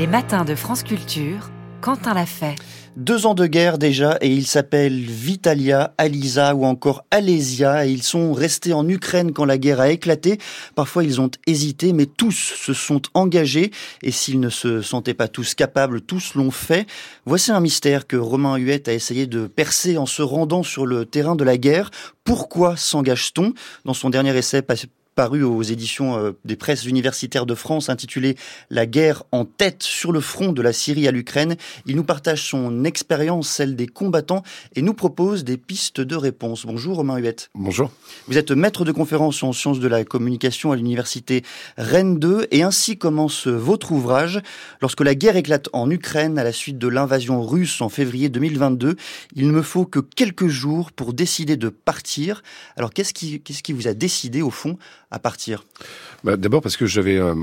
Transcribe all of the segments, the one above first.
Les matins de France Culture, Quentin l'a fait. Deux ans de guerre déjà et ils s'appellent Vitalia, Alisa ou encore Alésia et ils sont restés en Ukraine quand la guerre a éclaté. Parfois ils ont hésité mais tous se sont engagés et s'ils ne se sentaient pas tous capables, tous l'ont fait. Voici un mystère que Romain Huette a essayé de percer en se rendant sur le terrain de la guerre. Pourquoi s'engage-t-on? Dans son dernier essai paru aux éditions euh, des presses universitaires de France intitulé La guerre en tête sur le front de la Syrie à l'Ukraine. Il nous partage son expérience, celle des combattants, et nous propose des pistes de réponse. Bonjour Romain Huette. Bonjour. Vous êtes maître de conférence en sciences de la communication à l'université Rennes 2 et ainsi commence votre ouvrage. Lorsque la guerre éclate en Ukraine à la suite de l'invasion russe en février 2022, il ne me faut que quelques jours pour décider de partir. Alors qu'est-ce qui, qu'est-ce qui vous a décidé au fond bah, D'abord parce que j'avais euh,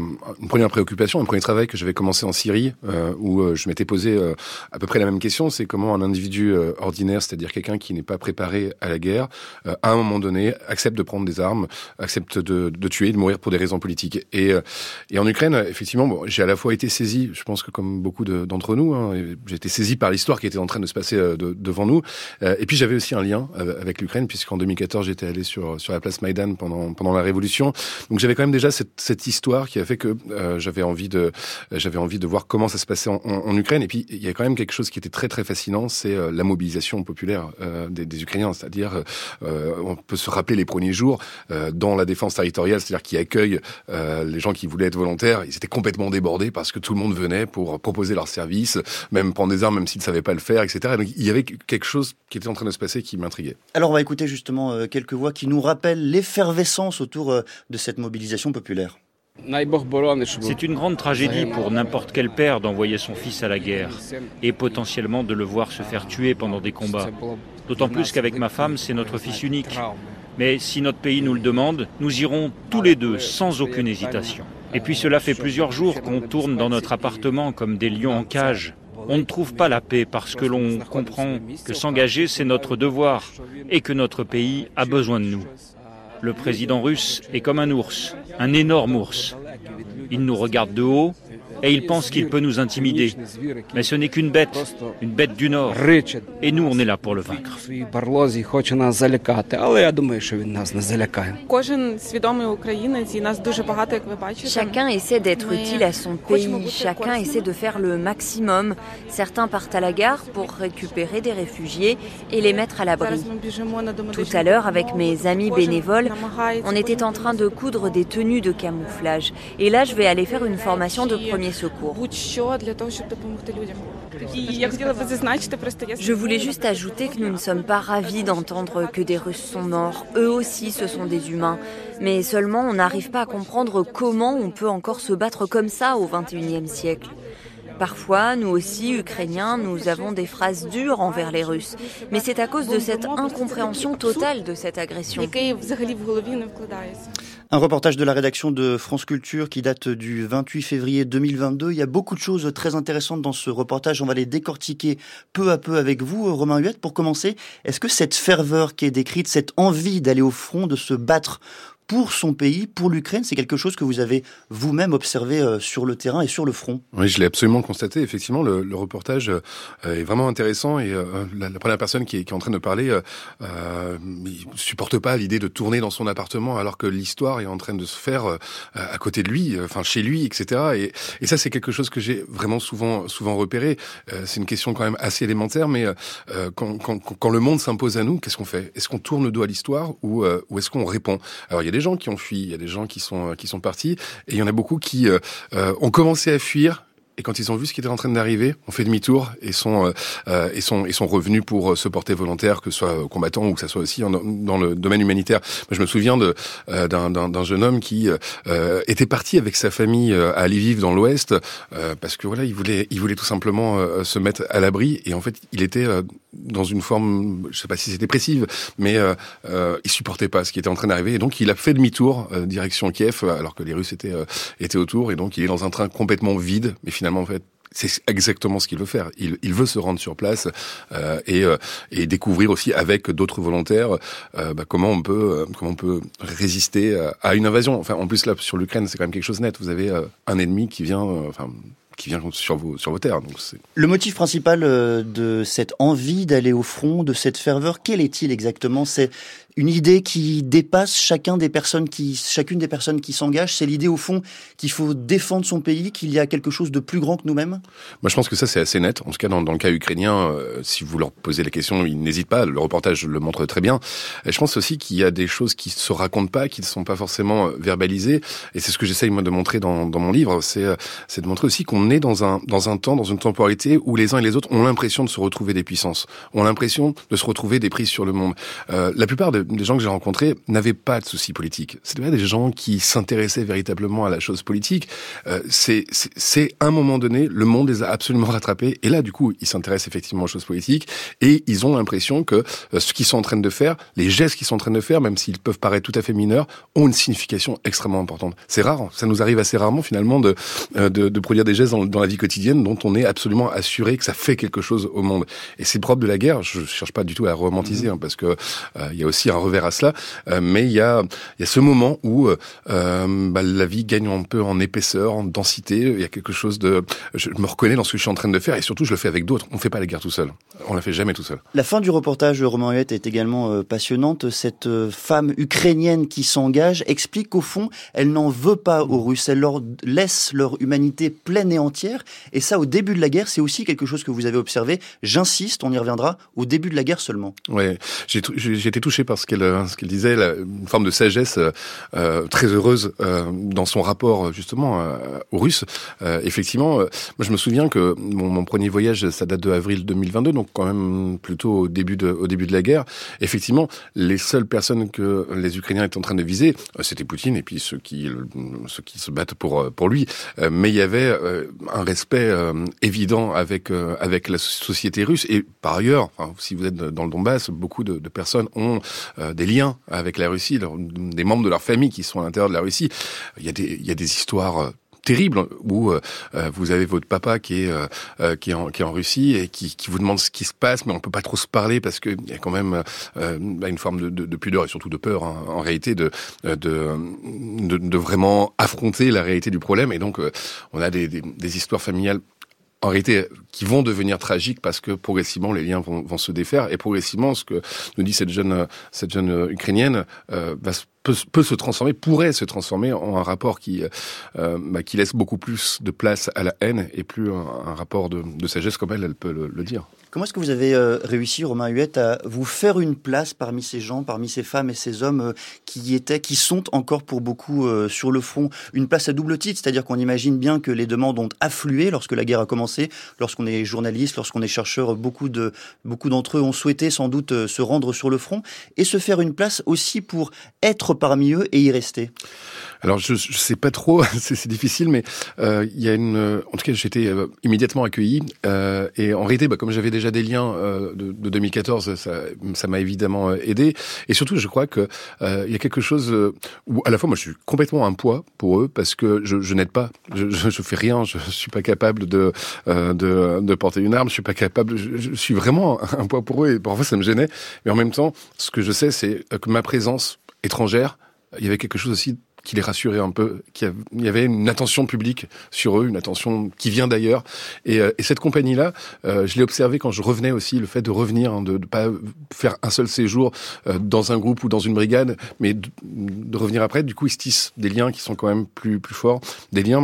une première préoccupation, un premier travail que j'avais commencé en Syrie, euh, où euh, je m'étais posé à peu près la même question, c'est comment un individu ordinaire, c'est-à-dire quelqu'un qui n'est pas préparé à la guerre, à un moment donné, accepte de prendre des armes, accepte de, tuer, de mourir pour des raisons politiques. Et, en Ukraine, effectivement, j'ai à la fois été saisi, je pense que comme beaucoup d'entre nous, hein, j'ai été saisi par l'histoire qui était en train de se passer de, devant nous. et puis j'avais aussi un lien avec l'Ukraine, puisqu'en 2014, j'étais allé sur, la place Maïdan pendant la Révolution donc j'avais quand même déjà cette, histoire qui a fait que euh, j'avais envie de j'avais envie de voir comment ça se passait en, Ukraine. Et puis il y a quand même quelque chose qui était très très fascinant, c'est euh, la mobilisation populaire euh, des, Ukrainiens. C'est-à-dire on peut se rappeler les premiers jours dans la défense territoriale, c'est-à-dire qui accueille les gens qui voulaient être volontaires. Ils étaient complètement débordés parce que tout le monde venait pour proposer leur service, même prendre des armes même s'ils ne savaient pas le faire, etc. donc il y avait quelque chose qui était en train de se passer qui m'intriguait. Alors on va écouter justement quelques voix qui nous rappellent l'effervescence autour de cette mobilisation populaire. C'est une grande tragédie pour n'importe quel père d'envoyer son fils à la guerre et potentiellement de le voir se faire tuer pendant des combats. D'autant plus qu'avec ma femme, c'est notre fils unique. Mais si notre pays nous le demande, nous irons tous les deux sans aucune hésitation. Et puis cela fait plusieurs jours qu'on tourne dans notre appartement comme des lions en cage. On ne trouve pas la paix parce que l'on comprend que s'engager, c'est notre devoir et que notre pays a besoin de nous. Le président russe est comme un ours, un énorme ours. Il nous regarde de haut et il pense qu'il peut nous intimider. Mais ce n'est qu'une bête, une bête du Nord. Et nous, on est là pour le vaincre. Chacun essaie d'être utile à son pays, chacun essaie de faire le maximum. Certains partent à la gare pour récupérer des réfugiés et les mettre à l'abri. Tout à l'heure, avec mes amis bénévoles, on était en train de coudre des tenues de camouflage. Et là, je vais aller faire une formation de premier secours. Je voulais juste ajouter que nous ne sommes pas ravis d'entendre que des Russes sont morts. Eux aussi, ce sont des humains. Mais seulement, on n'arrive pas à comprendre comment on peut encore se battre comme ça au XXIe siècle. Parfois, nous aussi, Ukrainiens, nous avons des phrases dures envers les Russes. Mais c'est à cause de cette incompréhension totale de cette agression. Un reportage de la rédaction de France Culture qui date du 28 février 2022. Il y a beaucoup de choses très intéressantes dans ce reportage. On va les décortiquer peu à peu avec vous, Romain Huette. Pour commencer, est-ce que cette ferveur qui est décrite, cette envie d'aller au front, de se battre pour son pays, pour l'Ukraine. C'est quelque chose que vous avez vous-même observé euh, sur le terrain et sur le front. Oui, je l'ai absolument constaté. Effectivement, le, le reportage euh, est vraiment intéressant et euh, la, la, première personne qui est, qui est, en train de parler, il supporte pas l'idée de tourner dans son appartement alors que l'histoire est en train de se faire à côté de lui, enfin chez lui, etc. Et, et ça, c'est quelque chose que j'ai vraiment souvent, souvent repéré. c'est une question quand même assez élémentaire, mais quand, quand, quand, le monde s'impose à nous, qu'est-ce qu'on fait? Est-ce qu'on tourne le dos à l'histoire ou, ou est-ce qu'on répond? Alors, il y a gens qui ont fui, il y a des gens qui sont qui sont partis, et il y en a beaucoup qui euh, euh, ont commencé à fuir et quand ils ont vu ce qui était en train d'arriver, ont fait demi-tour et sont euh, et sont et sont revenus pour se porter volontaire, que ce soit combattant ou que ce soit aussi dans le domaine humanitaire. Je me souviens de d'un jeune homme qui était parti avec sa famille à vivre dans l'Ouest parce que voilà, il voulait il voulait tout simplement se mettre à l'abri et en fait, il était dans une forme, je sais pas si c'est dépressive, mais euh, euh, il supportait pas ce qui était en train d'arriver, et donc il a fait demi-tour euh, direction Kiev, alors que les Russes étaient euh, étaient autour, et donc il est dans un train complètement vide, mais finalement en fait c'est exactement ce qu'il veut faire. Il, il, veut se rendre sur place euh, et, euh, et, découvrir aussi avec d'autres volontaires euh, bah, comment on peut comment on peut résister à une invasion. Enfin, en plus là sur l'Ukraine, c'est quand même quelque chose net. Vous avez un ennemi qui vient, enfin qui vient sur vos, terres. Le motif principal de cette envie d'aller au front, de cette ferveur, quel est-il exactement? Une idée qui dépasse chacun des personnes qui, chacune des personnes qui s'engagent. C'est l'idée au fond qu'il faut défendre son pays, qu'il y a quelque chose de plus grand que nous-mêmes. Moi, je pense que ça c'est assez net. En tout cas, dans, le cas ukrainien, euh, si vous leur posez la question, ils n'hésitent pas. Le reportage le montre très bien. Et je pense aussi qu'il y a des choses qui se racontent pas, qui ne sont pas forcément euh, verbalisées. Et c'est ce que j'essaye moi de montrer dans, mon livre. C'est euh, c'est de montrer aussi qu'on est dans un dans un temps, dans une temporalité où les uns et les autres ont l'impression de se retrouver des puissances, ont l'impression de se retrouver des prises sur le monde. La plupart de des gens que j'ai rencontrés n'avaient pas de soucis politiques. C'était des gens qui s'intéressaient véritablement à la chose politique. Euh, c'est un moment donné, le monde les a absolument rattrapés. Et là, du coup, ils s'intéressent effectivement aux choses politiques et ils ont l'impression que euh, ce qu'ils sont en train de faire, les gestes qu'ils sont en train de faire, même s'ils peuvent paraître tout à fait mineurs, ont une signification extrêmement importante. C'est rare. Ça nous arrive assez rarement finalement de, euh, de, de produire des gestes dans, dans, la vie quotidienne dont on est absolument assuré que ça fait quelque chose au monde. Et c'est propre de la guerre. Je cherche pas du tout à romantiser, mmh. hein, parce que euh, il y a aussi un revers à cela. Euh, mais il y a, il y a ce moment où euh, euh, bah, la vie gagne un peu en épaisseur, en densité. Il y a quelque chose de... Je me reconnais dans ce que je suis en train de faire et surtout je le fais avec d'autres. On ne fait pas la guerre tout seul. On la fait jamais tout seul. La fin du reportage Romain Huette est également passionnante. Cette femme ukrainienne qui s'engage explique qu'au fond, elle n'en veut pas aux Russes. Elle leur laisse leur humanité pleine et entière. Et ça, au début de la guerre, c'est aussi quelque chose que vous avez observé. J'insiste, on y reviendra, au début de la guerre seulement. Ouais, j'ai été touché par ce qu'elle ce qu'elle disait, une forme de sagesse euh, euh, très heureuse euh, dans son rapport justement aux Russes. effectivement, moi je me souviens que mon, premier voyage, ça date de avril 2022, donc quand même plutôt au début de, au début de la guerre. Effectivement, les seules personnes que les Ukrainiens étaient en train de viser, c'était Poutine et puis ceux qui, ceux qui se battent pour pour lui. mais il y avait un respect évident avec avec la société russe et par ailleurs, si vous êtes dans le Donbass, beaucoup de, de personnes ont des liens avec la Russie, des membres de leur famille qui sont à l'intérieur de la Russie. Il y a des, il y a des histoires euh, terribles où euh, euh, vous avez votre papa qui est qui est en qui est en Russie et qui, qui vous demande ce qui se passe mais on peut pas trop se parler parce que il y a quand même bah, une forme de, de, de, pudeur et surtout de peur hein, en réalité de, de, de de vraiment affronter la réalité du problème et donc on a des, des, des histoires familiales en réalité, qui vont devenir tragiques parce que progressivement les liens vont, vont, se défaire. Et progressivement, ce que nous dit cette jeune cette jeune ukrainienne euh, va peut, se transformer, pourrait se transformer en un rapport qui euh, bah, qui laisse beaucoup plus de place à la haine et plus un, rapport de, sagesse comme elle, elle peut le, dire. Comment est-ce que vous avez euh, réussi, Romain Huette, à vous faire une place parmi ces gens, parmi ces femmes et ces hommes euh, qui étaient, qui sont encore pour beaucoup euh, sur le front, une place à double titre, c'est-à-dire qu'on imagine bien que les demandes ont afflué lorsque la guerre a commencé, lorsqu'on est journaliste, lorsqu'on est chercheur, beaucoup de beaucoup d'entre eux ont souhaité sans doute se rendre sur le front et se faire une place aussi pour être parmi eux et y rester. Alors je, je sais pas trop, c'est difficile, mais euh, il y a une, en tout cas j'étais euh, immédiatement accueilli euh, et en réalité, bah, comme j'avais déjà des liens euh, de, de, 2014, ça m'a évidemment euh, aidé. Et surtout je crois que euh, il y a quelque chose où à la fois moi je suis complètement un poids pour eux parce que je, je n'aide pas, je, je, fais rien, je suis pas capable de, de, de porter une arme, je suis pas capable, je suis vraiment un poids pour eux et parfois ça me gênait, mais en même temps ce que je sais c'est que ma présence étrangère il y avait quelque chose aussi qui les rassurait un peu, qu'il y avait une attention publique sur eux, une attention qui vient d'ailleurs. Et, euh, et, cette compagnie-là, euh, je l'ai observé quand je revenais aussi, le fait de revenir, hein, de ne pas faire un seul séjour euh, dans un groupe ou dans une brigade, mais de, revenir après. Du coup, ils se tissent des liens qui sont quand même plus plus forts, des liens.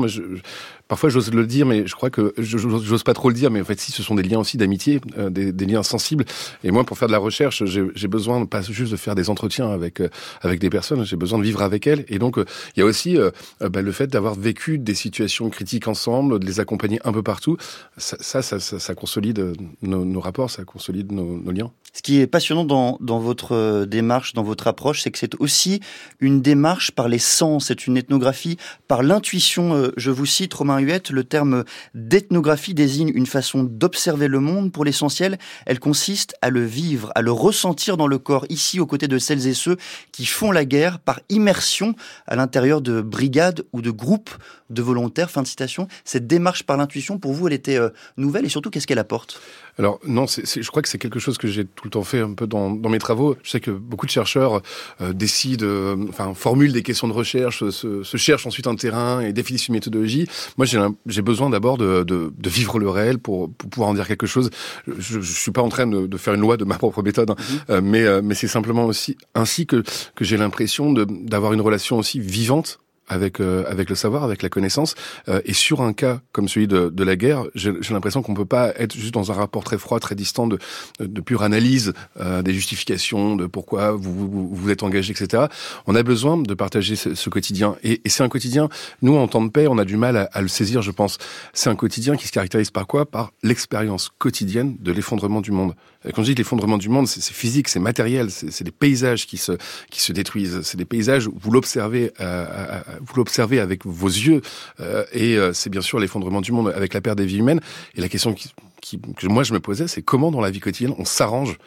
Parfois j'ose le dire, mais je crois que j'ose pas trop le dire, mais en fait si ce sont des liens aussi d'amitié, euh, des, liens sensibles. Et moi, pour faire de la recherche, j'ai besoin pas juste de faire des entretiens avec euh, avec des personnes, j'ai besoin de vivre avec elles. Et donc euh, il y a aussi bah, le fait d'avoir vécu des situations critiques ensemble, de les accompagner un peu partout. Ça, ça, consolide nos, rapports, ça consolide nos, nos, liens. Ce qui est passionnant dans, dans votre démarche, dans votre approche, c'est que c'est aussi une démarche par les sens, c'est une ethnographie par l'intuition. Je vous cite Romain Le terme d'ethnographie désigne une façon d'observer le monde. Pour l'essentiel, elle consiste à le vivre, à le ressentir dans le corps, ici aux côtés de celles et ceux qui font la guerre par immersion à l'intérieur de brigades ou de groupes de volontaires. Fin de citation. Cette démarche par l'intuition, pour vous, elle était euh, nouvelle et surtout, qu'est-ce qu'elle apporte? Alors non, je crois que c'est quelque chose que j'ai tout le temps fait un peu dans, mes travaux. Je sais que beaucoup de chercheurs euh, décident, euh, enfin formulent des questions de recherche, se, cherchent ensuite un terrain et définissent une méthodologie. Moi, j'ai besoin d'abord de, vivre le réel pour, pouvoir en dire quelque chose. Je, je suis pas en train de, faire une loi de ma propre méthode, hein. mm-hmm. euh, mais mais c'est simplement aussi ainsi que que j'ai l'impression d'avoir une relation aussi vivante avec euh, avec le savoir, avec la connaissance. Euh, et sur un cas comme celui de, de la guerre, j'ai l'impression qu'on peut pas être juste dans un rapport très froid, très distant de, de pure analyse euh, des justifications, de pourquoi vous, vous, vous êtes engagé, etc. On a besoin de partager ce, ce quotidien. Et, et c'est un quotidien. Nous, en temps de paix, on a du mal à, à le saisir, je pense. C'est un quotidien qui se caractérise par quoi? Par l'expérience quotidienne de l'effondrement du monde. Quand je dis l'effondrement du monde, c'est physique, c'est matériel, c'est des paysages qui se qui se détruisent. C'est des paysages où vous l'observez euh, vous l'observez avec vos yeux, euh, et euh, c'est bien sûr l'effondrement du monde avec la perte des vies humaines. Et la question que moi je me posais, c'est comment dans la vie quotidienne on s'arrange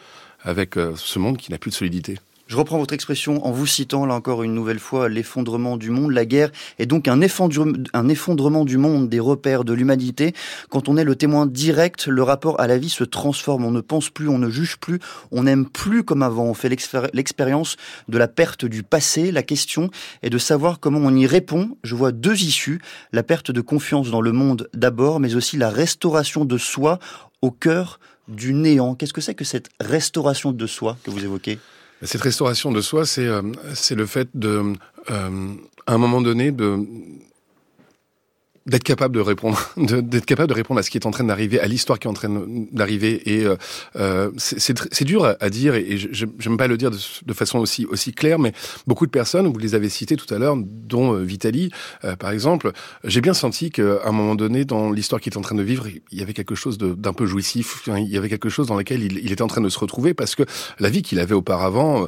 avec euh, ce monde qui n'a plus de solidité? Je reprends votre expression en vous citant là encore une nouvelle fois l'effondrement du monde. La guerre est donc un effondrement, du monde, des repères de l'humanité. Quand on est le témoin direct, le rapport à la vie se transforme. On ne pense plus, on ne juge plus, on n'aime plus comme avant. On fait l'expérience de la perte du passé. La question est de savoir comment on y répond. Je vois deux issues. La perte de confiance dans le monde d'abord, mais aussi la restauration de soi au cœur du néant. Qu'est-ce que c'est que cette restauration de soi que vous évoquez? Cette restauration de soi, c'est euh, le fait de, euh, à un moment donné, de d'être capable de répondre, d'être capable de répondre à ce qui est en train d'arriver, à l'histoire qui est en train d'arriver. Et euh, euh c'est dur à dire, et j'aime pas le dire de, façon aussi aussi claire, mais beaucoup de personnes, vous les avez citées tout à l'heure, dont euh, Vitali, euh, par exemple, j'ai bien senti qu'à un moment donné, dans l'histoire qu'il est en train de vivre, il y avait quelque chose d'un peu jouissif, il y avait quelque chose dans lequel il, il, était en train de se retrouver, parce que la vie qu'il avait auparavant,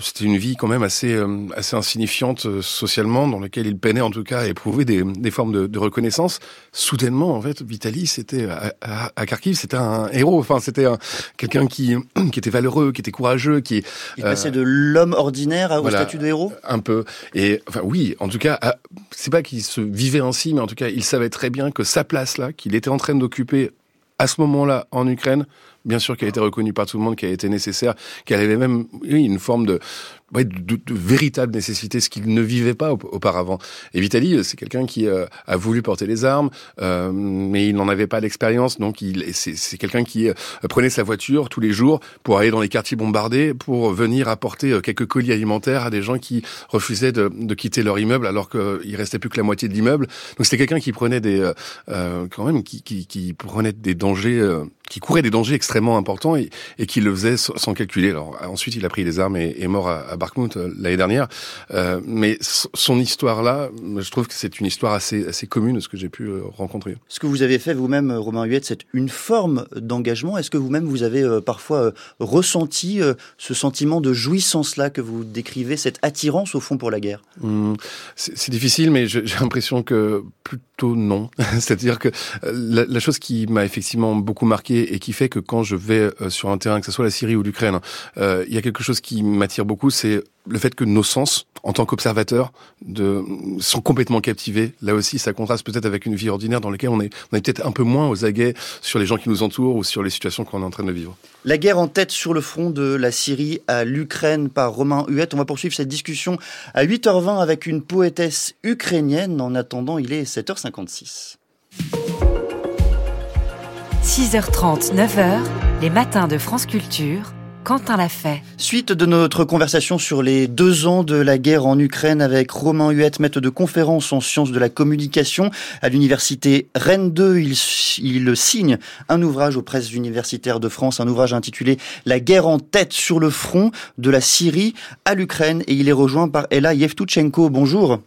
c'était une vie quand même assez assez insignifiante socialement, dans laquelle il peinait en tout cas à éprouver des, des formes de, de soudainement, en fait, Vitali, c'était à, Kharkiv, c'était un héros. Enfin, c'était quelqu'un qui qui était valeureux, qui était courageux, qui il passait de l'homme ordinaire au statut de héros? Un peu. Et enfin, oui, en tout cas, c'est pas qu'il se vivait ainsi, mais en tout cas, il savait très bien que sa place là, qu'il était en train d'occuper à ce moment-là en Ukraine, bien sûr qu'elle a été reconnue par tout le monde, qu'elle a été nécessaire, qu'elle avait même oui, une forme de de, de, véritable nécessité, ce qu'il ne vivait pas auparavant. Et Vitali, euh, c'est quelqu'un qui euh, a voulu porter les armes, euh, mais il n'en avait pas l'expérience, donc il, c'est, quelqu'un qui prenait sa voiture tous les jours pour aller dans les quartiers bombardés, pour venir apporter quelques colis alimentaires à des gens qui refusaient de, de quitter leur immeuble alors qu'il restait plus que la moitié de l'immeuble. Donc c'était quelqu'un qui prenait des, quand même, qui, qui, qui prenait des dangers qui courait des dangers extrêmement importants et, et qui le faisait sans calculer. Alors ensuite, il a pris des armes et est mort à, à Barkmouth euh, l'année dernière. Euh, mais son histoire-là, je trouve que c'est une histoire assez, assez commune, ce que j'ai pu euh, rencontrer. Ce que vous avez fait vous-même, Romain Huette, c'est une forme d'engagement. Est-ce que vous-même, vous avez euh, parfois ressenti ce sentiment de jouissance-là que vous décrivez, cette attirance au fond pour la guerre? Mmh. C'est difficile, mais j'ai l'impression que plutôt non. C'est-à-dire que la, la chose qui m'a effectivement beaucoup marqué et qui fait que quand je vais sur un terrain, que ce soit la Syrie ou l'Ukraine, il y a quelque chose qui m'attire beaucoup, c'est le fait que nos sens, en tant qu'observateurs, sont complètement captivés. Là aussi, ça contraste peut-être avec une vie ordinaire dans laquelle on est, on est peut-être un peu moins aux aguets sur les gens qui nous entourent ou sur les situations qu'on est en train de vivre. La guerre en tête sur le front de la Syrie à l'Ukraine par Romain Huette. On va poursuivre cette discussion à 8h20 avec une poétesse ukrainienne. En attendant, il est 7h56. 6h30, 9h, les matins de France Culture Quentin l'a fait. Suite de notre conversation sur les deux ans de la guerre en Ukraine avec Romain Huette, maître de conférence en sciences de la communication à l'université Rennes 2. Il, signe un ouvrage aux presses universitaires de France, un ouvrage intitulé La guerre en tête sur le front de la Syrie à l'Ukraine et il est rejoint par Ella Yevtuchenko. Bonjour.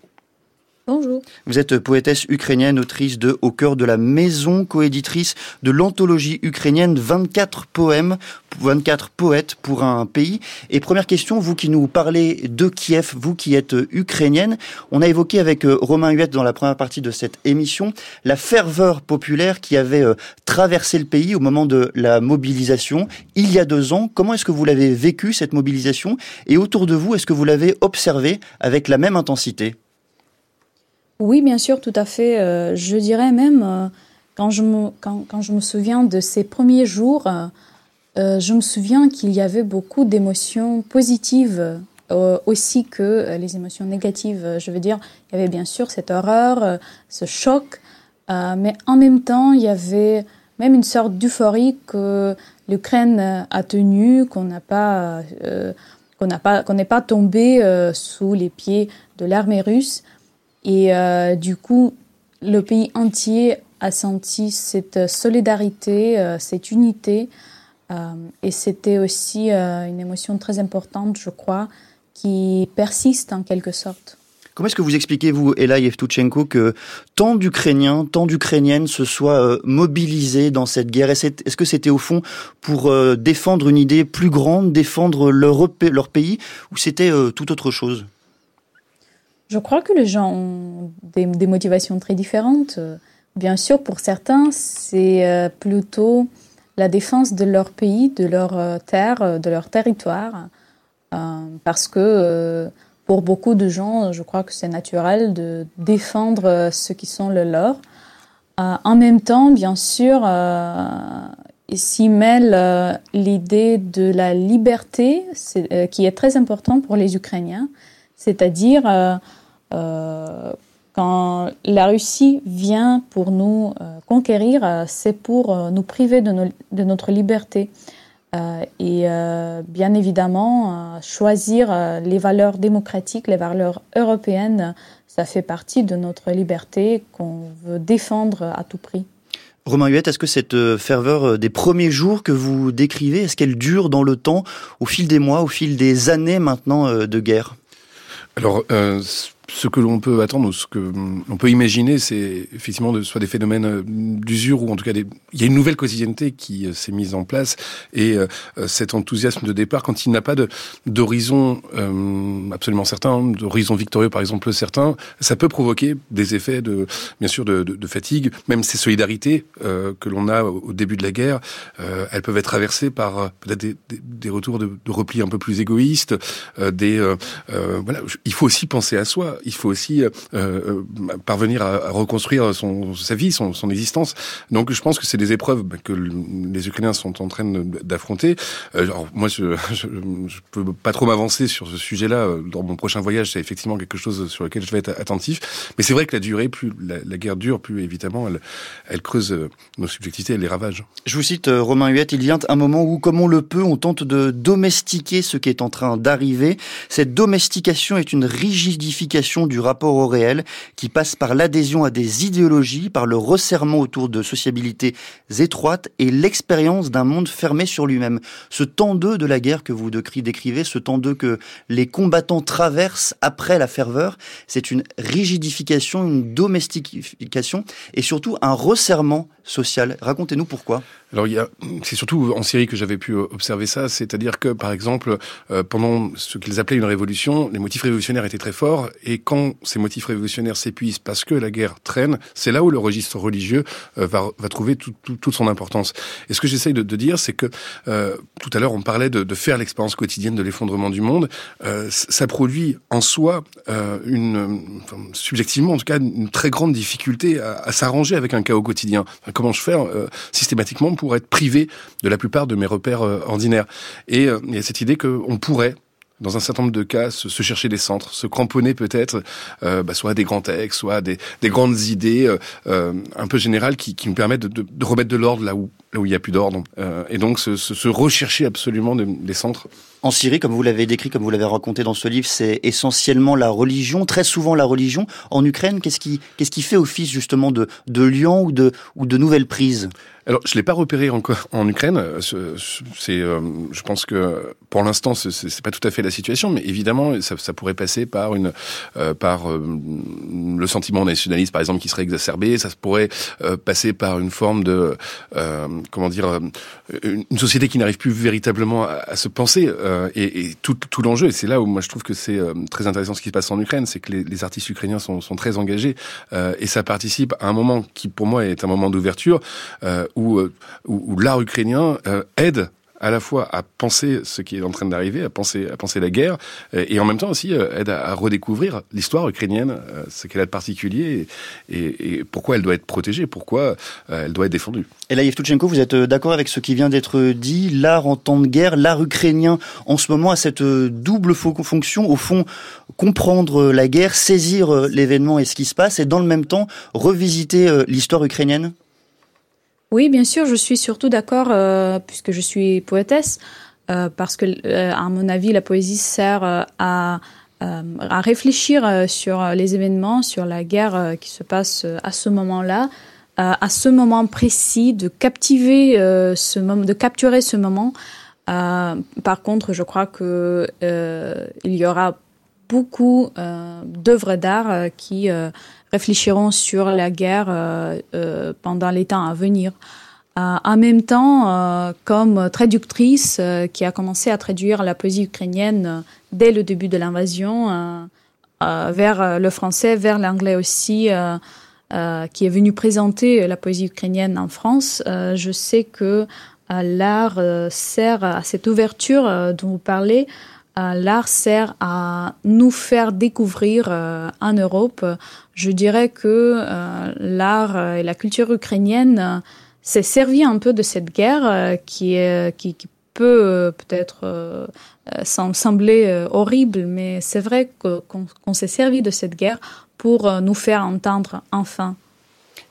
Bonjour. Vous êtes poétesse ukrainienne, autrice de Au cœur de la maison, coéditrice de l'anthologie ukrainienne 24 poèmes, 24 poètes pour un pays. Et première question, vous qui nous parlez de Kiev, vous qui êtes ukrainienne, on a évoqué avec euh, Romain Huette dans la première partie de cette émission la ferveur populaire qui avait euh, traversé le pays au moment de la mobilisation il y a deux ans. Comment est-ce que vous l'avez vécu cette mobilisation? Et autour de vous, est-ce que vous l'avez observé avec la même intensité? Oui, bien sûr, tout à fait. Euh, je dirais même quand je me, quand, quand je me souviens de ces premiers jours, euh, je me souviens qu'il y avait beaucoup d'émotions positives euh, aussi que euh, les émotions négatives. Je veux dire, il y avait bien sûr cette horreur, ce choc, mais en même temps, il y avait même une sorte d'euphorie que l'Ukraine a tenue, qu'on n'a pas, qu'on n'a pas, n'est pas tombé sous les pieds de l'armée russe. Et du coup, le pays entier a senti cette solidarité, cette unité. Euh, et c'était aussi euh, une émotion très importante, je crois, qui persiste en quelque sorte. Comment est-ce que vous expliquez, vous, Ella Yevtuchenko, que tant d'Ukrainiens, tant d'Ukrainiennes se soient euh, mobilisés dans cette guerre? Est-ce que c'était au fond pour défendre une idée plus grande, défendre leur pays, ou c'était tout autre chose? Je crois que les gens ont des, motivations très différentes. Bien sûr, pour certains, c'est plutôt la défense de leur pays, de leur euh, terre, euh, de leur territoire, euh, parce que pour beaucoup de gens, je crois que c'est naturel de défendre ceux qui sont le leur. en même temps, bien sûr, s'y mêle l'idée de la liberté, qui est très important pour les Ukrainiens, c'est-à-dire quand la Russie vient pour nous euh, conquérir, euh, c'est pour euh, nous priver de, de notre liberté. et bien évidemment, choisir les valeurs démocratiques, les valeurs européennes, ça fait partie de notre liberté qu'on veut défendre à tout prix. Romain Huette, est-ce que cette ferveur des premiers jours que vous décrivez, est-ce qu'elle dure dans le temps, au fil des mois, au fil des années maintenant de guerre? Alors, ce que l'on peut attendre ou ce que l'on peut imaginer, c'est effectivement de, soit des phénomènes euh, d'usure ou en tout cas des... il y a une nouvelle quotidienneté qui euh, s'est mise en place et euh, cet enthousiasme de départ quand il n'a pas d'horizon absolument certain, d'horizon victorieux par exemple certain, ça peut provoquer des effets de bien sûr de, de, de fatigue, même ces solidarités que l'on a au début de la guerre, elles peuvent être traversées par peut-être des, des, des, retours de, repli un peu plus égoïstes, des voilà, il faut aussi penser à soi il faut aussi euh, euh, parvenir à, reconstruire son, sa vie, son, son, existence. Donc je pense que c'est des épreuves que les Ukrainiens sont en train d'affronter. Euh, moi, je, je, peux pas trop m'avancer sur ce sujet-là. Dans mon prochain voyage, c'est effectivement quelque chose sur lequel je vais être attentif. Mais c'est vrai que la durée, plus la, guerre dure, plus évidemment, elle, creuse nos subjectivités, elle les ravage. Je vous cite Romain Huette, il vient un moment où, comme on le peut, on tente de domestiquer ce qui est en train d'arriver. Cette domestication est une rigidification du rapport au réel qui passe par l'adhésion à des idéologies, par le resserrement autour de sociabilités étroites et l'expérience d'un monde fermé sur lui-même. Ce temps d'eux de la guerre que vous décrivez, ce temps d'eux que les combattants traversent après la ferveur, c'est une rigidification, une domestication et surtout un resserrement social. Racontez-nous pourquoi. Alors c'est surtout en Syrie que j'avais pu observer ça, c'est-à-dire que par exemple euh, pendant ce qu'ils appelaient une révolution, les motifs révolutionnaires étaient très forts et quand ces motifs révolutionnaires s'épuisent parce que la guerre traîne, c'est là où le registre religieux euh, va, trouver tout, tout, toute son importance. Et ce que j'essaye de, dire, c'est que euh, tout à l'heure on parlait de, faire l'expérience quotidienne de l'effondrement du monde, ça produit en soi une, enfin, subjectivement en tout cas, une très grande difficulté à s'arranger avec un chaos quotidien. Comment je fais systématiquement pour être privé de la plupart de mes repères euh, ordinaires. Et euh, il y a cette idée qu'on pourrait dans un certain nombre de cas, se, chercher des centres, se cramponner peut-être, euh, bah, soit à des grands textes, soit à des, des grandes idées un peu générales qui, qui nous permettent de, remettre de l'ordre là où là où il n'y a plus d'ordre. et donc se, se, rechercher absolument des, des centres. En Syrie, comme vous l'avez décrit, comme vous l'avez raconté dans ce livre, c'est essentiellement la religion, très souvent la religion. En Ukraine, qu'est-ce qui, qu'est-ce qui fait office justement de, de lion ou de, ou de nouvelles prises alors, je l'ai pas repéré encore en Ukraine. C'est, euh, je pense que pour l'instant, c'est pas tout à fait la situation, mais évidemment, ça, ça pourrait passer par une, euh, par euh, le sentiment nationaliste, par exemple, qui serait exacerbé. Ça pourrait passer par une forme de, comment dire, une société qui n'arrive plus véritablement à, se penser. et, et, tout, l'enjeu, et c'est là où moi je trouve que c'est très intéressant ce qui se passe en Ukraine, c'est que les, artistes ukrainiens sont, très engagés et ça participe à un moment qui, pour moi, est un moment d'ouverture. Euh, où, euh, où, l'art ukrainien euh, aide à la fois à penser ce qui est en train d'arriver, à penser, à penser la guerre, et en même temps aussi aide à, redécouvrir l'histoire ukrainienne, ce qu'elle a de particulier, et, pourquoi elle doit être protégée, pourquoi elle doit être défendue. Et là, Yevtuchenko, vous êtes d'accord avec ce qui vient d'être dit? L'art en temps de guerre, l'art ukrainien en ce moment a cette double fonction, au fond, comprendre la guerre, saisir l'événement et ce qui se passe, et dans le même temps revisiter l'histoire ukrainienne? Oui, bien sûr, je suis surtout d'accord, euh, puisque je suis poétesse, euh, parce que, euh, à mon avis, la poésie sert à, à réfléchir sur les événements, sur la guerre qui se passe à ce moment-là, à ce moment précis, de captiver ce moment, de capturer ce moment. par contre, je crois que il y aura beaucoup d'œuvres d'art qui réfléchiront sur la guerre euh, euh, pendant les temps à venir. Euh, en même temps, comme traductrice qui a commencé à traduire la poésie ukrainienne dès le début de l'invasion vers le français, vers l'anglais aussi, qui est venu présenter la poésie ukrainienne en France, je sais que l'art sert à cette ouverture dont vous parlez euh, l'art sert à nous faire découvrir euh, en Europe. Je dirais que euh, l'art et la culture ukrainienne s'est servi un peu de cette guerre qui, peut peut-être sembler horrible, mais c'est vrai qu'on s'est servi de cette guerre pour nous faire entendre enfin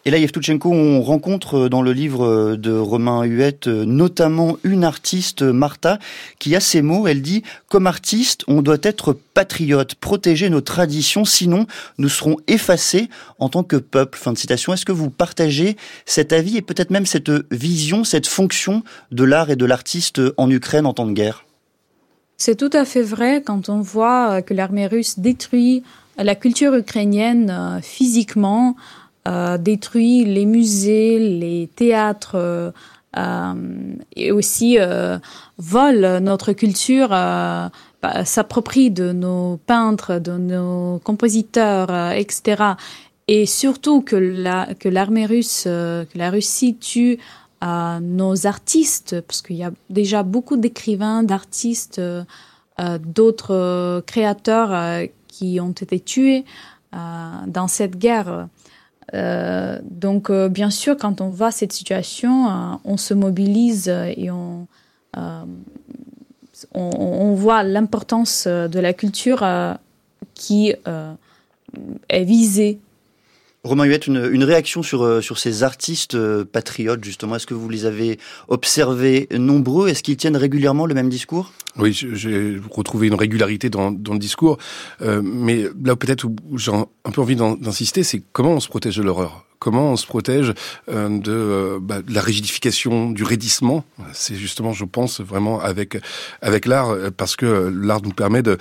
et là, Yevtuchenko, on rencontre euh, dans le livre euh, de Romain Huette euh, notamment une artiste, Martha, qui a ces mots. Elle dit Comme artiste, on doit être patriote, protéger nos traditions, sinon nous serons effacés en tant que peuple. Fin de citation. Est-ce que vous partagez cet avis et peut-être même cette vision, cette fonction de l'art et de l'artiste en Ukraine en temps de guerre? C'est tout à fait vrai quand on voit que l'armée russe détruit la culture ukrainienne physiquement. Euh, détruit les musées, les théâtres euh, euh, et aussi vole notre culture, bah, s'approprie de nos peintres, de nos compositeurs, etc. Et surtout que la que l'armée russe, que la Russie tue nos artistes, parce qu'il y a déjà beaucoup d'écrivains, d'artistes, d'autres créateurs qui ont été tués dans cette guerre. Euh, donc, euh, bien sûr, quand on voit cette situation, euh, on se mobilise et on, on, voit l'importance de la culture qui est visée Romain Huette, une, une, réaction sur, sur ces artistes patriotes, justement? Est-ce que vous les avez observés nombreux? Est-ce qu'ils tiennent régulièrement le même discours? Oui, j'ai retrouvé une régularité dans, dans le discours. mais là, peut-être j'ai un peu envie d'insister, c'est comment on se protège de l'horreur? Comment on se protège euh, de, euh, bah, de, la rigidification, du raidissement. C'est justement, je pense, vraiment avec avec l'art, euh, parce que l'art nous permet de.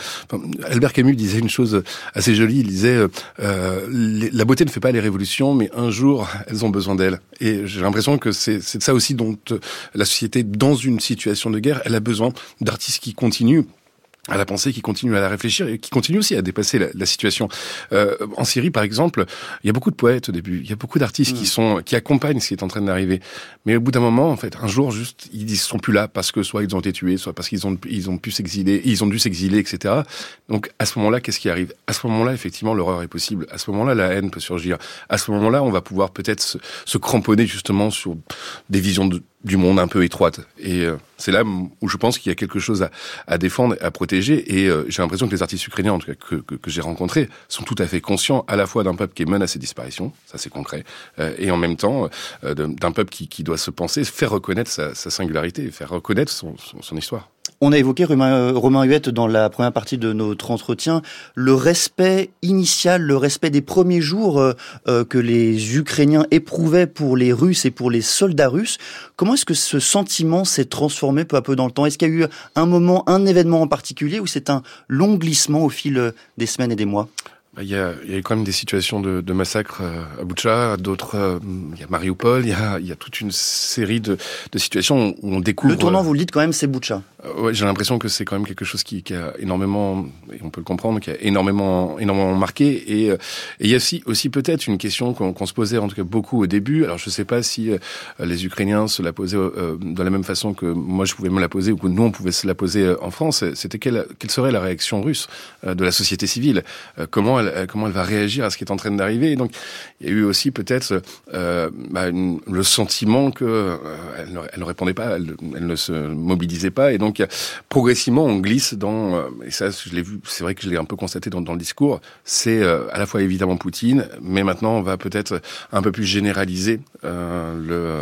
Albert Camus disait une chose assez jolie. Il disait euh, la beauté ne fait pas les révolutions, mais un jour elles ont besoin d'elle. Et j'ai l'impression que c'est ça aussi dont la société, dans une situation de guerre, elle a besoin d'artistes qui continuent à la pensée, qui continue à la réfléchir et qui continue aussi à dépasser la, la situation. Euh, en Syrie, par exemple, il y a beaucoup de poètes au début, il y a beaucoup d'artistes qui mm. sont qui accompagnent ce qui est en train d'arriver. Mais au bout d'un moment, en fait, un jour, juste, ils ne sont plus là parce que soit ils ont été tués, soit parce qu'ils ont ils ont pu s'exiler, ils ont dû s'exiler, etc. Donc à ce moment-là, qu'est-ce qui arrive? À ce moment-là, effectivement, l'horreur est possible. À ce moment-là, la haine peut surgir. À ce moment-là, on va pouvoir peut-être se, se cramponner justement sur des visions de, du monde un peu étroite. Et euh, c'est là où je pense qu'il y a quelque chose à, à défendre, à protéger. Et euh, j'ai l'impression que les artistes ukrainiens, en tout cas que, que, que j'ai rencontrés, sont tout à fait conscients à la fois d'un peuple qui est menacé de disparition, ça c'est concret, euh, et en même temps d'un peuple qui, qui, doit se penser, faire reconnaître sa, sa singularité, faire reconnaître son, son, son histoire. On a évoqué, euh, Romain Huette, dans la première partie de notre entretien, le respect initial, le respect des premiers jours euh, euh, que les Ukrainiens éprouvaient pour les Russes et pour les soldats russes. Comment est-ce que ce sentiment s'est transformé peu à peu dans le temps? Est-ce qu'il y a eu un moment, un événement en particulier ou c'est un long glissement au fil des semaines et des mois? Il y, a, il y a quand même des situations de, de massacre euh, à Boucha, d'autres, euh, il y a Mariupol, il y a, il y a toute une série de, de situations où on découvre. Le tournant, vous le dites quand même, c'est Boucha. Euh, ouais, j'ai l'impression que c'est quand même quelque chose qui, qui, a énormément, et on peut le comprendre, qui a énormément, énormément marqué. Et, et il y a aussi, aussi peut-être une question qu'on se posait en tout cas beaucoup au début. Alors je sais pas si les Ukrainiens se la posaient de la même façon que moi je pouvais me la poser ou que nous on pouvait se la poser en France. C'était quelle, quelle serait la réaction russe de la société civile? Comment elle euh, comment elle va réagir à ce qui est en train d'arriver. Et donc, il y a eu aussi peut-être euh, bah, le sentiment que euh, elle, ne, répondait pas, elle, ne se mobilisait pas. Et donc, progressivement, on glisse dans. Et ça, je l'ai vu. C'est vrai que je l'ai un peu constaté dans, dans le discours. C'est à la fois évidemment Poutine, mais maintenant, on va peut-être un peu plus généraliser le.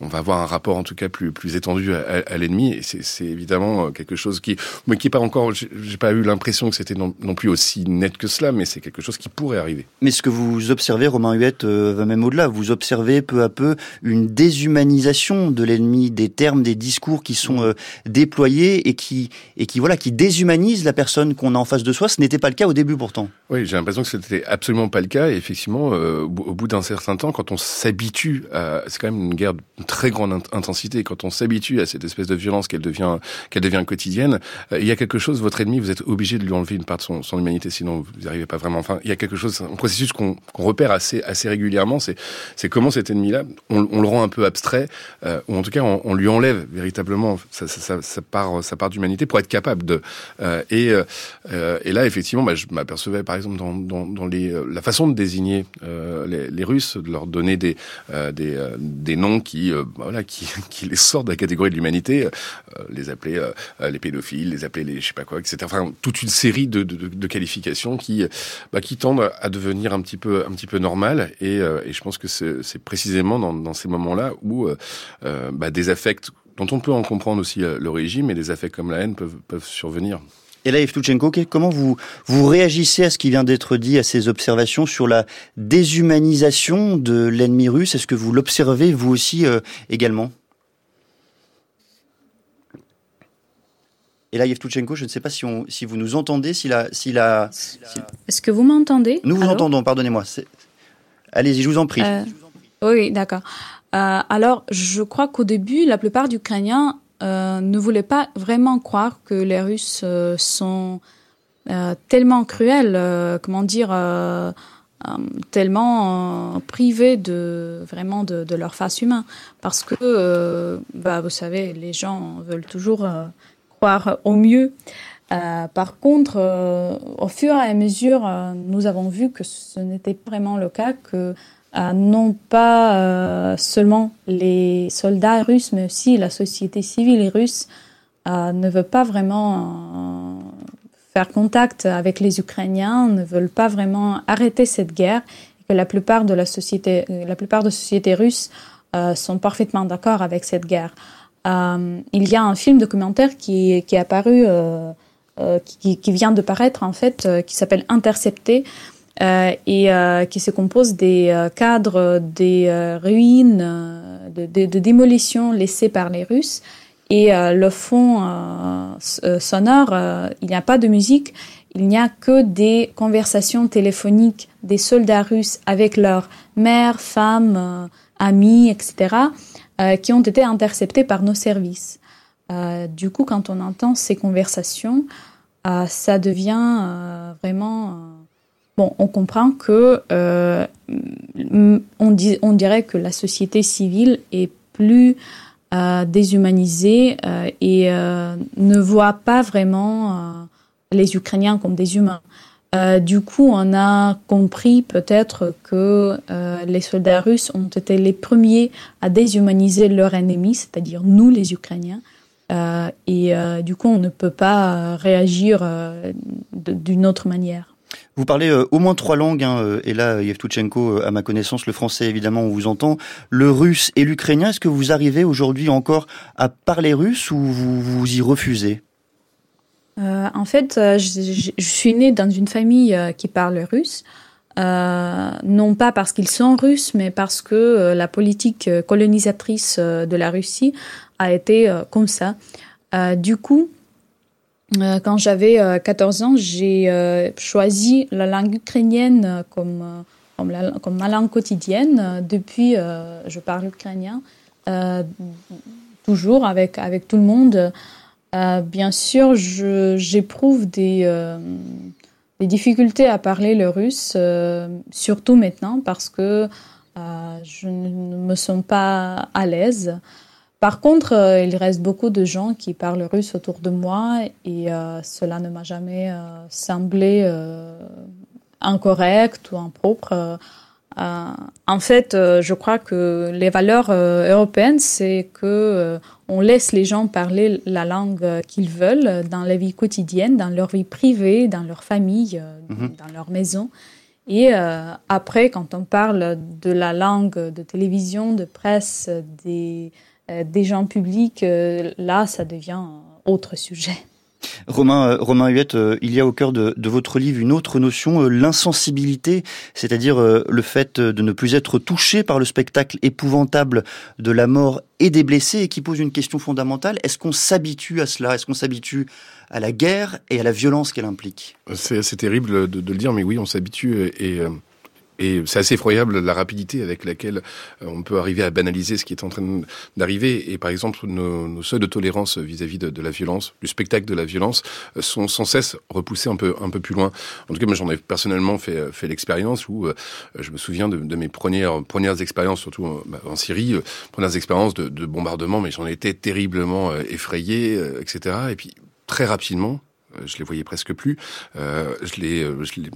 on va avoir un rapport en tout cas plus plus étendu à, l'ennemi. Et c'est évidemment quelque chose qui, mais qui est pas encore. J'ai pas eu l'impression que c'était non, non plus aussi net que cela, mais c'est quelque chose qui pourrait arriver. Mais ce que vous observez, Romain Huette, euh, va même au-delà. Vous observez peu à peu une déshumanisation de l'ennemi, des termes, des discours qui sont euh, déployés et qui, et qui, voilà, qui déshumanisent la personne qu'on a en face de soi. Ce n'était pas le cas au début pourtant. Oui, j'ai l'impression que c'était absolument pas le cas. Et effectivement, euh, au bout d'un certain temps, quand on s'habitue à, c'est quand même une guerre de très grande intensité. Quand on s'habitue à cette espèce de violence qu'elle devient, qu'elle devient quotidienne, il y a quelque chose. Votre ennemi, vous êtes obligé de lui enlever une part de son, son humanité, sinon vous n'arrivez pas vraiment enfin, il y a quelque chose, un processus qu'on repère assez, assez régulièrement, c'est, comment cet ennemi-là, on, le rend un peu abstrait, euh, ou en tout cas, on, lui enlève véritablement sa, sa, sa part, sa part d'humanité pour être capable de. Euh, et, euh, et là, effectivement, bah, je m'apercevais, par exemple, dans, dans, les, la façon de désigner les, Russes, de leur donner des, des, des noms qui, bah, voilà, qui, qui les sortent de la catégorie de l'humanité, les appeler les pédophiles, les appeler les je sais pas quoi, etc. Enfin, toute une série de, de qualifications qui bah, qui tendent à devenir un petit peu, un petit peu normal. Et, euh, et je pense que c'est précisément dans, dans, ces moments-là où euh, euh, bah, des affects dont on peut en comprendre aussi l'origine, et des affects comme la haine peuvent, peuvent survenir. Et là, Evtuchenko, comment vous, vous réagissez à ce qui vient d'être dit, à ces observations sur la déshumanisation de l'ennemi russe? Est-ce que vous l'observez, vous aussi, euh, également? Et là, Yevtuchenko, je ne sais pas si, on, si vous nous entendez, si la... Si la si... Est-ce que vous m'entendez? Nous vous Allô? entendons, pardonnez-moi. Allez-y, je vous en prie. Euh, oui, d'accord. Euh, alors, je crois qu'au début, la plupart d'Ukrainiens euh, ne voulaient pas vraiment croire que les Russes euh, sont tellement cruels, comment dire, tellement privés de vraiment de, de, leur face humaine, parce que, bah, vous savez, les gens veulent toujours croire au mieux. Euh, par contre, euh, au fur et à mesure, euh, nous avons vu que ce n'était vraiment le cas, que euh, non pas euh, seulement les soldats russes, mais aussi la société civile russe ne veut pas vraiment faire contact avec les Ukrainiens, ne veulent pas vraiment arrêter cette guerre, et que la plupart de la société, la plupart de sociétés russes sont parfaitement d'accord avec cette guerre. Euh, il y a un film documentaire qui, qui est apparu, euh, euh, qui, vient de paraître en fait, qui s'appelle Intercepté et qui se compose des cadres des ruines, de, de, de, démolition laissées par les Russes. Et le fond sonore, il n'y a pas de musique, il n'y a que des conversations téléphoniques des soldats russes avec leurs mères, femmes, amis, etc euh, qui ont été interceptés par nos services. Euh, du coup, quand on entend ces conversations, euh, ça devient euh, vraiment... Euh, bon, on comprend que euh, on, dit, on dirait que la société civile est plus déshumanisée et ne voit pas vraiment les Ukrainiens comme des humains. Euh, du coup, on a compris peut-être que euh, les soldats russes ont été les premiers à déshumaniser leur ennemi, c'est-à-dire nous, les Ukrainiens. Euh, et du coup, on ne peut pas réagir d'une autre manière. Vous parlez au moins trois langues, hein, et là, Yevtuchenko, à ma connaissance, le français, évidemment, on vous entend, le russe et l'ukrainien. Est-ce que vous arrivez aujourd'hui encore à parler russe ou vous, vous y refusez? Euh, en fait, euh, je, suis née dans une famille euh, qui parle russe. Non pas parce qu'ils sont russes, mais parce que la politique colonisatrice de la Russie a été comme ça. du coup, quand j'avais 14 ans, j'ai choisi la langue ukrainienne comme, comme, comme, ma langue quotidienne. Depuis, je parle ukrainien toujours avec, avec tout le monde. Bien sûr, j'éprouve des des difficultés à parler le russe, euh, surtout maintenant parce que euh, je ne me sens pas à l'aise. Par contre, euh, il reste beaucoup de gens qui parlent russe autour de moi et cela ne m'a jamais semblé incorrect ou impropre. En fait, je crois que les valeurs européennes, c'est que on laisse les gens parler la langue qu'ils veulent dans la vie quotidienne, dans leur vie privée, dans leur famille, euh, mhm. dans leur maison. Et euh, après, quand on parle de la langue de télévision, de presse, des, euh, des gens publics, là, ça devient autre sujet. Romain, euh, Romain Huette, euh, il y a au cœur de, votre livre une autre notion, euh, l'insensibilité, c'est-à-dire le fait de ne plus être touché par le spectacle épouvantable de la mort et des blessés, et qui pose une question fondamentale. Est-ce qu'on s'habitue à cela? Est-ce qu'on s'habitue à la guerre et à la violence qu'elle implique? C'est terrible de, le dire, mais oui, on s'habitue et c'est assez effroyable la rapidité avec laquelle euh, on peut arriver à banaliser ce qui est en train d'arriver. Et par exemple, nos, nos seuils de tolérance vis-à-vis de, de, la violence, du spectacle de la violence, euh, sont sans cesse repoussés un peu un peu plus loin. En tout cas, moi, j'en ai personnellement fait fait l'expérience où euh, je me souviens de, de, mes premières premières expériences, surtout bah, en Syrie, premières expériences de, de bombardement, mais j'en étais terriblement effrayé, etc. Et puis très rapidement, euh, je les voyais presque plus. Euh, je les, euh, je les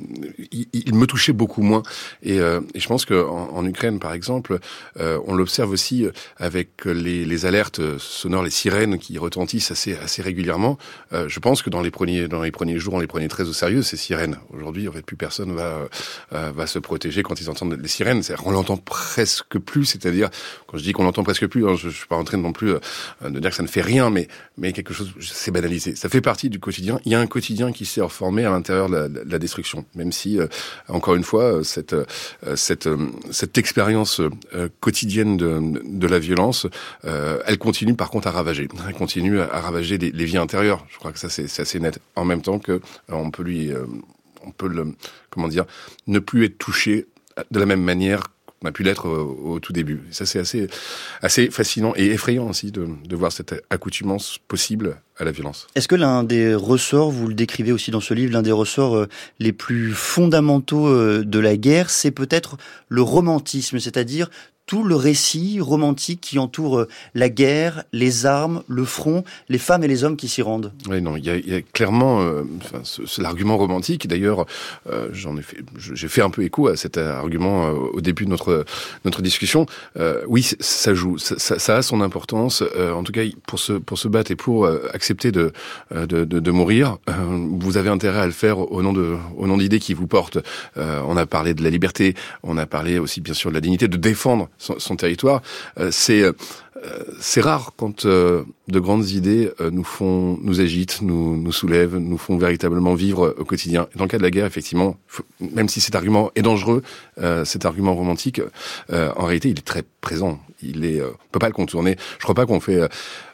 il, me touchait beaucoup moins. Et, euh, et je pense qu'en en, Ukraine, par exemple, euh, on l'observe aussi avec les, les, alertes sonores, les sirènes qui retentissent assez, assez régulièrement. Euh, je pense que dans les premiers, dans les premiers jours, on les prenait très au sérieux ces sirènes. Aujourd'hui, en fait, plus personne va, va se protéger quand ils entendent les sirènes. On l'entend presque plus. C'est-à-dire, quand je dis qu'on l'entend presque plus, hein, je, je suis pas en train non plus de dire que ça ne fait rien, mais, mais quelque chose, c'est banalisé. Ça fait partie du quotidien il y a un quotidien qui s'est reformé à l'intérieur de, la, destruction, même si, euh, encore une fois, euh, cette, euh, cette, cette expérience quotidienne de, de, la violence, elle continue par contre à ravager. Elle continue à ravager les, les vies intérieures. Je crois que ça c'est assez net. En même temps que on peut lui, on peut le, comment dire, ne plus être touché de la même manière on a pu l'être au, tout début. ça, c'est assez, assez fascinant et effrayant aussi de, de voir cette accoutumance possible à la violence. Est-ce que l'un des ressorts, vous le décrivez aussi dans ce livre, l'un des ressorts euh, les plus fondamentaux euh, de la guerre, c'est peut-être le romantisme, c'est-à-dire tout le récit romantique qui entoure euh, la guerre, les armes, le front, les femmes et les hommes qui s'y rendent. Oui, non, il y y a clairement euh, c'est l'argument romantique. D'ailleurs, euh, j'en ai j'ai fait un peu écho à cet argument euh, au début de notre notre discussion. Euh, oui, ça joue, ça, ça, ça, a son importance. en tout cas, pour se pour se battre et pour accepter de de, de, de mourir, vous avez intérêt à le faire au nom de au nom d'idées qui vous portent. on a parlé de la liberté, on a parlé aussi bien sûr de la dignité, de défendre son, territoire. Euh, c'est euh, c'est rare quand euh, de grandes idées nous font, nous agitent, nous, nous soulèvent, nous font véritablement vivre au quotidien. Dans le cas de la guerre, effectivement, même si cet argument est dangereux, cet argument romantique, en réalité, il est très présent. Il est, on peut pas le contourner. Je crois pas qu'on fait.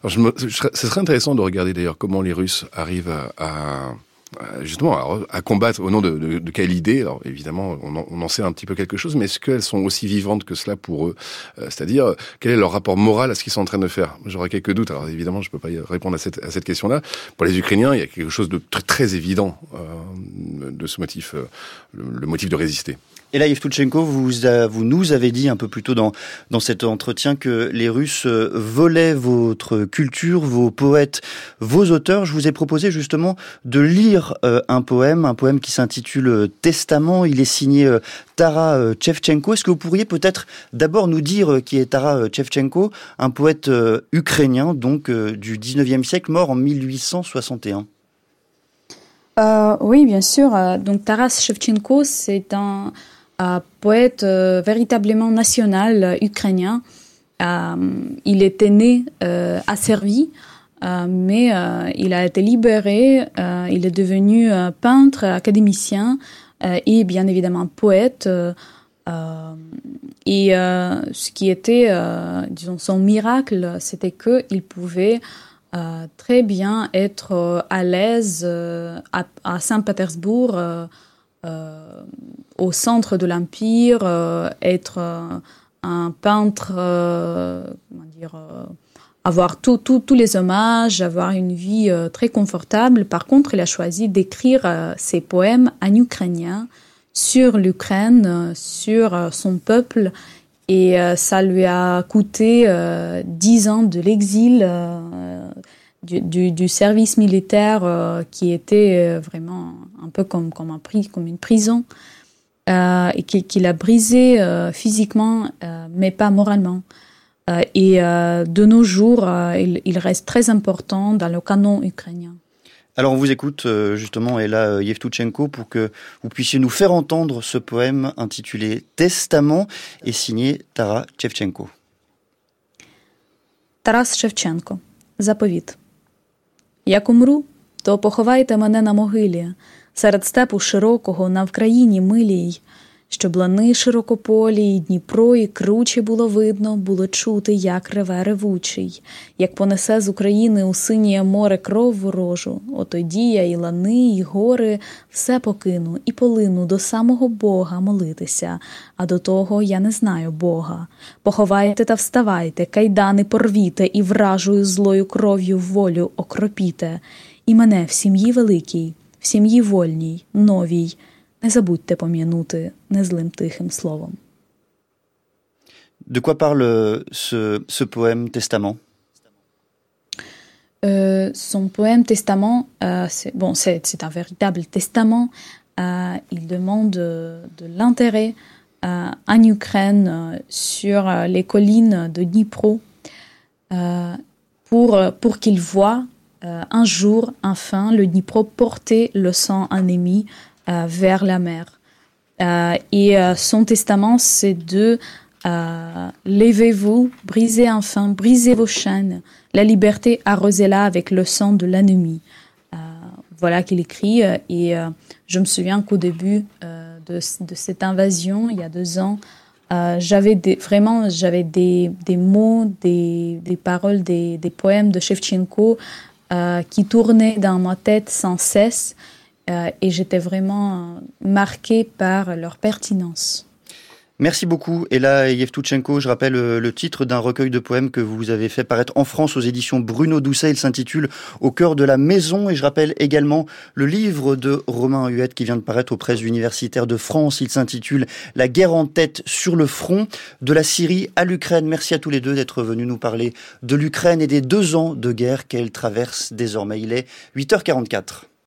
je me, ce serait intéressant de regarder d'ailleurs comment les Russes arrivent à euh, justement à, combattre au nom de, de, de, quelle idée Alors évidemment, on en, on en, sait un petit peu quelque chose, mais est-ce qu'elles sont aussi vivantes que cela pour eux? Euh, C'est-à-dire, quel est leur rapport moral à ce qu'ils sont en train de faire? J'aurais quelques doutes. Alors évidemment, je peux pas répondre à cette, à cette question-là. Pour les Ukrainiens, il y a quelque chose de très, très évident euh, de ce motif, euh, le motif de résister. Et là, Yves Tuchenko, vous, vous nous avez dit un peu plus tôt dans, dans cet entretien que les Russes euh, volaient votre culture, vos poètes, vos auteurs. Je vous ai proposé justement de lire euh, un poème, un poème qui s'intitule euh, Testament. Il est signé Tara Chevchenko. Est-ce que vous pourriez peut-être d'abord nous dire qui est Tara Chevchenko, un poète ukrainien donc du 19e siècle, mort en 1861 Oui, bien sûr. Donc Taras Shevchenko, c'est un poète euh, véritablement national euh, ukrainien. Euh, il était né asservi, mais il a été libéré. il est devenu peintre, académicien et bien évidemment poète. et ce qui était, disons, son miracle, c'était qu'il pouvait très bien être à l'aise à, Saint-Pétersbourg, au centre de l'Empire, être un peintre, avoir tous les hommages, avoir une vie euh, très confortable. Par contre, il a choisi d'écrire euh, ses poèmes en ukrainien sur l'Ukraine, euh, sur son peuple. Et ça lui a coûté dix ans de l'exil, du, service militaire qui était vraiment un peu comme, comme, un, comme une prison. et qu'il a brisé physiquement, mais pas moralement. Euh, et euh, de nos jours, euh, il, reste très important dans le canon ukrainien. Alors on vous écoute justement, Ella Yevtuchenko, pour que vous puissiez nous faire entendre ce poème intitulé Testament et signé Tara Shevchenko. Тарас Шевченко. Заповіт. Як умру, то поховайте мене на могилі, серед степу широкого на Вкраїні милій, щоб лани широкополі, і Дніпро, і круче було видно, було чути, як реве ревучий, як понесе з України у синє море кров ворожу, отоді я і лани, і гори все покину і полину до самого Бога молитися, а до того я не знаю Бога. Поховайте та вставайте, кайдани порвіте, і вражою злою кров'ю волю окропіте, і мене в сім'ї великій, в сім'ї вольній, новій. Не забудьте пом'янути незлим тихим словом. De quoi parle ce, ce poème Testament euh, Son poème Testament, euh, c'est bon, c'est un véritable testament. Euh, il demande de, de l'intérêt euh, en Ukraine euh, sur euh, les collines de Dnipro pour, pour qu'il voit un jour, enfin, le Dnipro porter le sang ennemi euh, vers la mer. Euh, et euh, son testament, c'est de levez-vous, brisez enfin, brisez vos chaînes, la liberté arrosez-la avec le sang de l'ennemi. voilà qu'il écrit. Et je me souviens qu'au début de, cette invasion, il y a deux ans, j'avais vraiment j'avais des, mots, des, paroles, des, poèmes de Shevchenko qui tournaient dans ma tête sans cesse. Euh, et j'étais vraiment marquée par leur pertinence. Merci beaucoup, Ella Yevtuchenko. Je rappelle euh, le titre d'un recueil de poèmes que vous avez fait paraître en France aux éditions Bruno Doucet. Il s'intitule Au cœur de la maison. Et je rappelle également le livre de Romain Huette qui vient de paraître aux presses universitaires de France. Il s'intitule La guerre en tête sur le front de la Syrie à l'Ukraine. Merci à tous les deux d'être venus nous parler de l'Ukraine et des deux ans de guerre qu'elle traverse désormais. Il est 8h44.